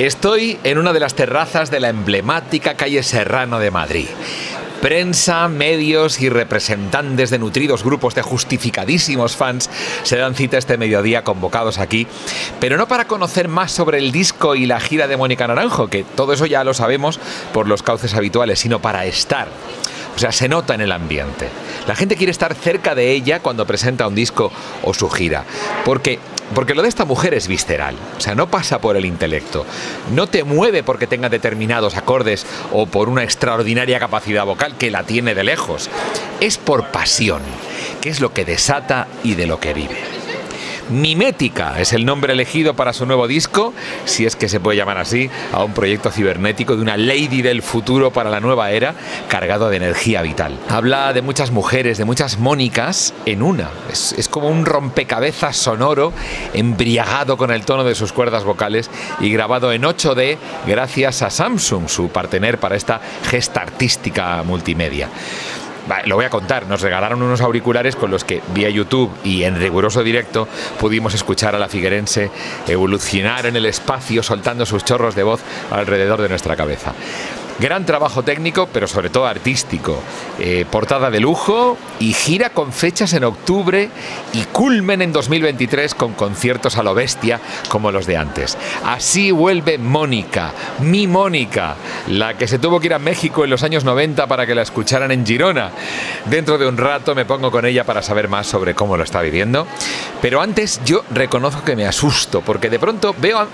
Estoy en una de las terrazas de la emblemática calle Serrano de Madrid. Prensa, medios y representantes de nutridos grupos de justificadísimos fans se dan cita este mediodía convocados aquí, pero no para conocer más sobre el disco y la gira de Mónica Naranjo, que todo eso ya lo sabemos por los cauces habituales, sino para estar. O sea, se nota en el ambiente. La gente quiere estar cerca de ella cuando presenta un disco o su gira, porque porque lo de esta mujer es visceral, o sea, no pasa por el intelecto, no te mueve porque tenga determinados acordes o por una extraordinaria capacidad vocal que la tiene de lejos, es por pasión, que es lo que desata y de lo que vive. Mimética es el nombre elegido para su nuevo disco, si es que se puede llamar así, a un proyecto cibernético de una lady del futuro para la nueva era, cargado de energía vital. Habla de muchas mujeres, de muchas Mónicas en una. Es, como un rompecabezas sonoro, embriagado con el tono de sus cuerdas vocales y grabado en 8D gracias a Samsung, su partener para esta gesta artística multimedia lo voy a contar, nos regalaron unos auriculares con los que vía YouTube y en riguroso directo pudimos escuchar a la figuerense evolucionar en el espacio soltando sus chorros de voz alrededor de nuestra cabeza. Gran trabajo técnico, pero sobre todo artístico. Eh, portada de lujo y gira con fechas en octubre y culmen en 2023 con conciertos a lo bestia como los de antes. Así vuelve Mónica, mi Mónica, la que se tuvo que ir a México en los años 90 para que la escucharan en Girona. Dentro de un rato me pongo con ella para saber más sobre cómo lo está viviendo. Pero antes yo reconozco que me asusto porque de pronto veo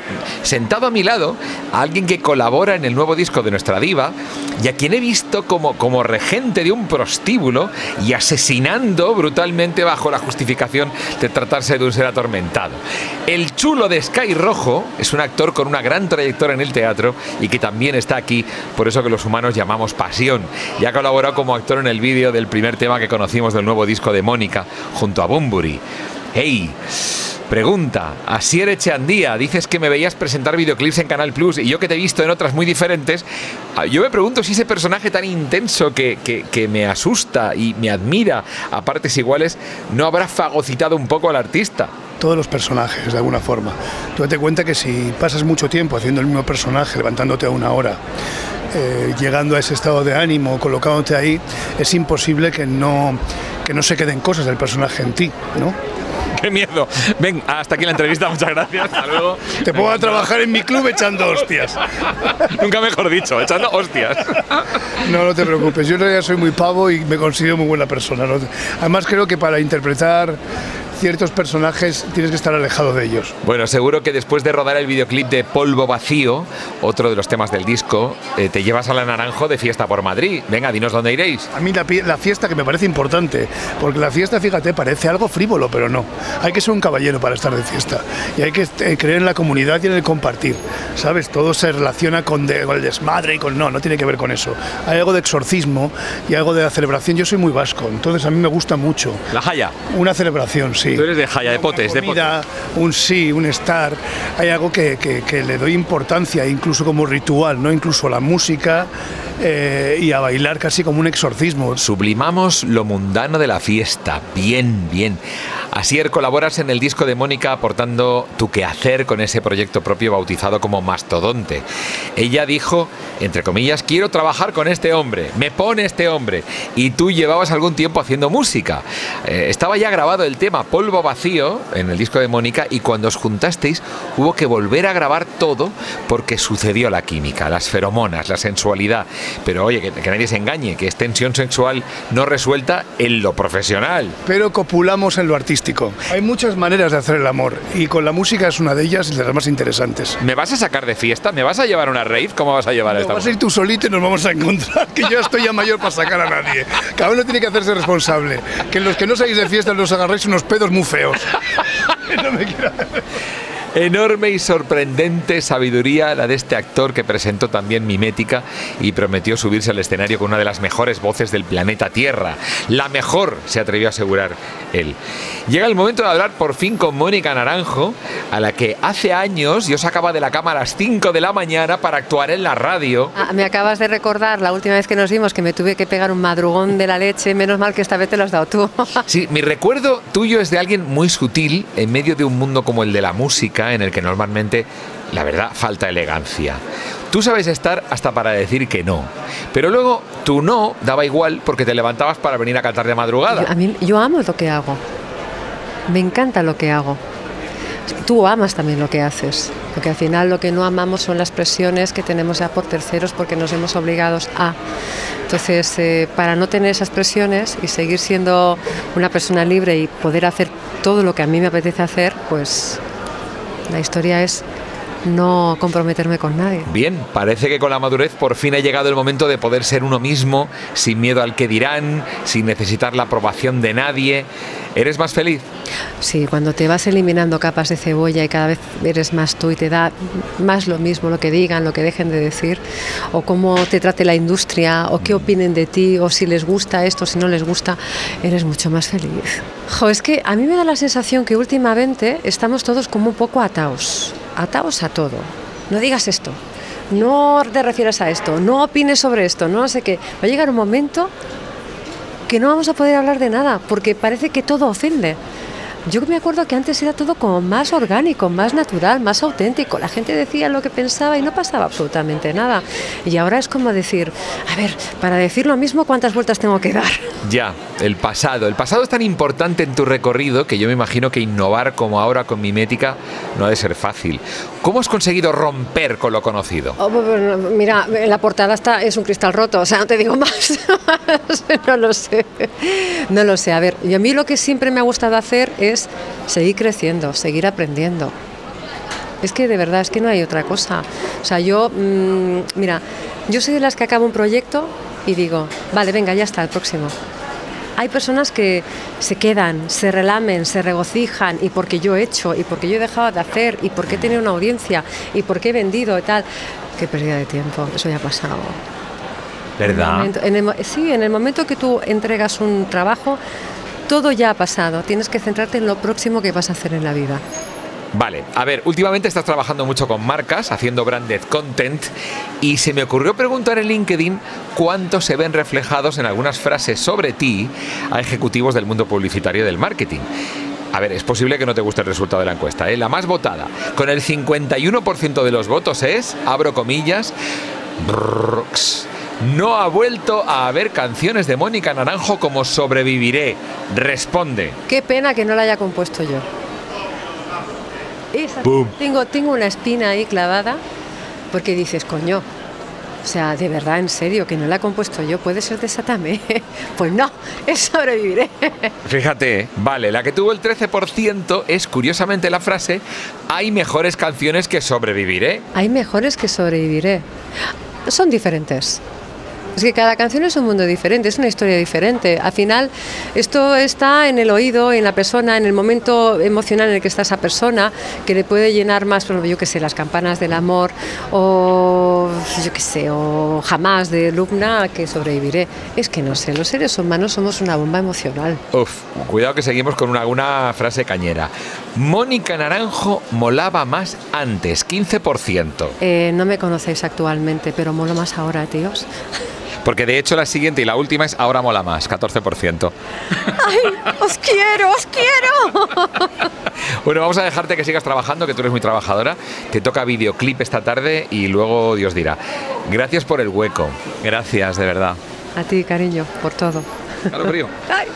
sentado a mi lado a alguien que colabora en el nuevo disco de nuestra y a quien he visto como, como regente de un prostíbulo y asesinando brutalmente bajo la justificación de tratarse de un ser atormentado. El chulo de Sky Rojo es un actor con una gran trayectoria en el teatro y que también está aquí, por eso que los humanos llamamos pasión, y ha colaborado como actor en el vídeo del primer tema que conocimos del nuevo disco de Mónica junto a Bumburi. ¡Hey! Pregunta, Asier Echeandía, dices que me veías presentar videoclips en Canal Plus y yo que te he visto en otras muy diferentes, ah, yo me pregunto si ese personaje tan intenso que, que, me asusta y me admira a partes iguales no habrá fagocitado un poco al artista todos los personajes de alguna forma. Tú te cuenta que si pasas mucho tiempo haciendo el mismo personaje, levantándote a una hora, eh, llegando a ese estado de ánimo, colocándote ahí, es imposible que no, que no se queden cosas del personaje en ti, ¿no? Qué miedo. Ven, hasta aquí la entrevista, muchas gracias. Hasta luego. Te puedo trabajar en mi club echando hostias. Nunca mejor dicho, echando hostias. No, no te preocupes. Yo en realidad soy muy pavo y me considero muy buena persona. Además, creo que para interpretar ciertos personajes tienes que estar alejado de ellos. Bueno, seguro que después de rodar el videoclip de Polvo Vacío, otro de los temas del disco, eh, te llevas a la Naranjo de fiesta por Madrid. Venga, dinos dónde iréis. A mí la, fiesta que me parece importante, porque la fiesta, fíjate, parece algo frívolo, pero no. Hay que ser un caballero para estar de fiesta y hay que eh, creer en la comunidad y en el compartir. ¿Sabes? Todo se relaciona con, el desmadre y con... No, no tiene que ver con eso. Hay algo de exorcismo y algo de la celebración. Yo soy muy vasco, entonces a mí me gusta mucho. La Jaya. Una celebración, sí. Tú eres de Jaya, de Potes, de Un sí, un estar. Hay algo que, le doy importancia, incluso como ritual, ¿no? Incluso la música eh, y a bailar casi como un exorcismo. Sublimamos lo mundano de la fiesta. Bien, bien. Asier, colaboras en el disco de Mónica aportando tu quehacer con ese proyecto propio bautizado como Mastodonte. Ella dijo, entre comillas, quiero trabajar con este hombre, me pone este hombre. Y tú llevabas algún tiempo haciendo música. Eh, estaba ya grabado el tema Polvo Vacío en el disco de Mónica y cuando os juntasteis hubo que volver a grabar todo porque sucedió la química, las feromonas, la sensualidad. Pero oye, que, que nadie se engañe, que es tensión sexual no resuelta en lo profesional. Pero copulamos en lo artístico. Hay muchas maneras de hacer el amor y con la música es una de ellas y de las más interesantes. ¿Me vas a sacar de fiesta? ¿Me vas a llevar a una rave? ¿Cómo vas a llevar no, esta? Vas a ir tú solito y nos vamos a encontrar, que yo estoy ya mayor para sacar a nadie. Cada uno tiene que hacerse responsable. Que los que no salís de fiesta los agarréis unos pedos muy feos. no me quiero... Enorme y sorprendente sabiduría la de este actor que presentó también Mimética y prometió subirse al escenario con una de las mejores voces del planeta Tierra. La mejor, se atrevió a asegurar él. Llega el momento de hablar por fin con Mónica Naranjo, a la que hace años yo sacaba de la cama a las 5 de la mañana para actuar en la radio. Ah, me acabas de recordar la última vez que nos vimos que me tuve que pegar un madrugón de la leche, menos mal que esta vez te lo has dado tú. sí, mi recuerdo tuyo es de alguien muy sutil en medio de un mundo como el de la música emblemática en el que normalmente, la verdad, falta elegancia. Tú sabes estar hasta para decir que no. Pero luego tu no daba igual porque te levantabas para venir a cantar de madrugada. Yo, a mí, yo amo lo que hago. Me encanta lo que hago. Tú amas también lo que haces. Porque al final lo que no amamos son las presiones que tenemos ya por terceros porque nos hemos obligados a. Entonces, eh, para no tener esas presiones y seguir siendo una persona libre y poder hacer todo lo que a mí me apetece hacer, pues la historia es no comprometerme con nadie. Bien, parece que con la madurez por fin ha llegado el momento de poder ser uno mismo, sin miedo al que dirán, sin necesitar la aprobación de nadie. ¿Eres más feliz? Sí, cuando te vas eliminando capas de cebolla y cada vez eres más tú y te da más lo mismo lo que digan, lo que dejen de decir, o cómo te trate la industria, o qué opinen de ti, o si les gusta esto, si no les gusta, eres mucho más feliz. Jo, es que a mí me da la sensación que últimamente estamos todos como un poco ataos, ataos a todo. No digas esto, no te refieras a esto, no opines sobre esto, no sé qué. Va a llegar un momento que no vamos a poder hablar de nada, porque parece que todo ofende. Yo me acuerdo que antes era todo como más orgánico, más natural, más auténtico. La gente decía lo que pensaba y no pasaba absolutamente nada. Y ahora es como decir, a ver, para decir lo mismo, ¿cuántas vueltas tengo que dar? Ya, el pasado. El pasado es tan importante en tu recorrido que yo me imagino que innovar como ahora con mimética no ha de ser fácil. ¿Cómo has conseguido romper con lo conocido? Oh, mira, la portada está, es un cristal roto, o sea, no te digo más. no lo sé. No lo sé. A ver, y a mí lo que siempre me ha gustado hacer es seguir creciendo, seguir aprendiendo. Es que de verdad, es que no hay otra cosa. O sea, yo, mmm, mira, yo soy de las que acabo un proyecto y digo, vale, venga, ya está, el próximo. Hay personas que se quedan, se relamen, se regocijan y porque yo he hecho, y porque yo he dejado de hacer, y porque he tenido una audiencia, y porque he vendido y tal. Qué pérdida de tiempo, eso ya ha pasado. ¿Verdad? En el momento, en el, sí, en el momento que tú entregas un trabajo, todo ya ha pasado. Tienes que centrarte en lo próximo que vas a hacer en la vida. Vale, a ver, últimamente estás trabajando mucho con marcas, haciendo branded content, y se me ocurrió preguntar en LinkedIn cuántos se ven reflejados en algunas frases sobre ti a ejecutivos del mundo publicitario y del marketing. A ver, es posible que no te guste el resultado de la encuesta, ¿eh? La más votada, con el 51% de los votos es, abro comillas, brrrx, no ha vuelto a haber canciones de Mónica Naranjo como Sobreviviré. Responde. Qué pena que no la haya compuesto yo. Esa, tengo, tengo una espina ahí clavada porque dices, coño, o sea, de verdad, en serio, que no la he compuesto yo, puede ser desatame. Pues no, es sobreviviré. Fíjate, vale, la que tuvo el 13% es curiosamente la frase, hay mejores canciones que sobreviviré. Hay mejores que sobreviviré. Son diferentes. Es que cada canción es un mundo diferente, es una historia diferente. Al final, esto está en el oído, en la persona, en el momento emocional en el que está esa persona, que le puede llenar más, por yo qué sé, las campanas del amor, o yo qué sé, o jamás de Lubna, que sobreviviré. Es que no sé, los seres humanos somos una bomba emocional. Uf, cuidado que seguimos con una, una frase cañera. Mónica Naranjo molaba más antes, 15%. Eh, no me conocéis actualmente, pero molo más ahora, tíos. Porque de hecho la siguiente y la última es Ahora mola más, 14%. ¡Ay, os quiero, os quiero! bueno, vamos a dejarte que sigas trabajando, que tú eres muy trabajadora. Te toca videoclip esta tarde y luego Dios dirá. Gracias por el hueco. Gracias, de verdad. A ti, cariño, por todo. Claro, frío. Ay.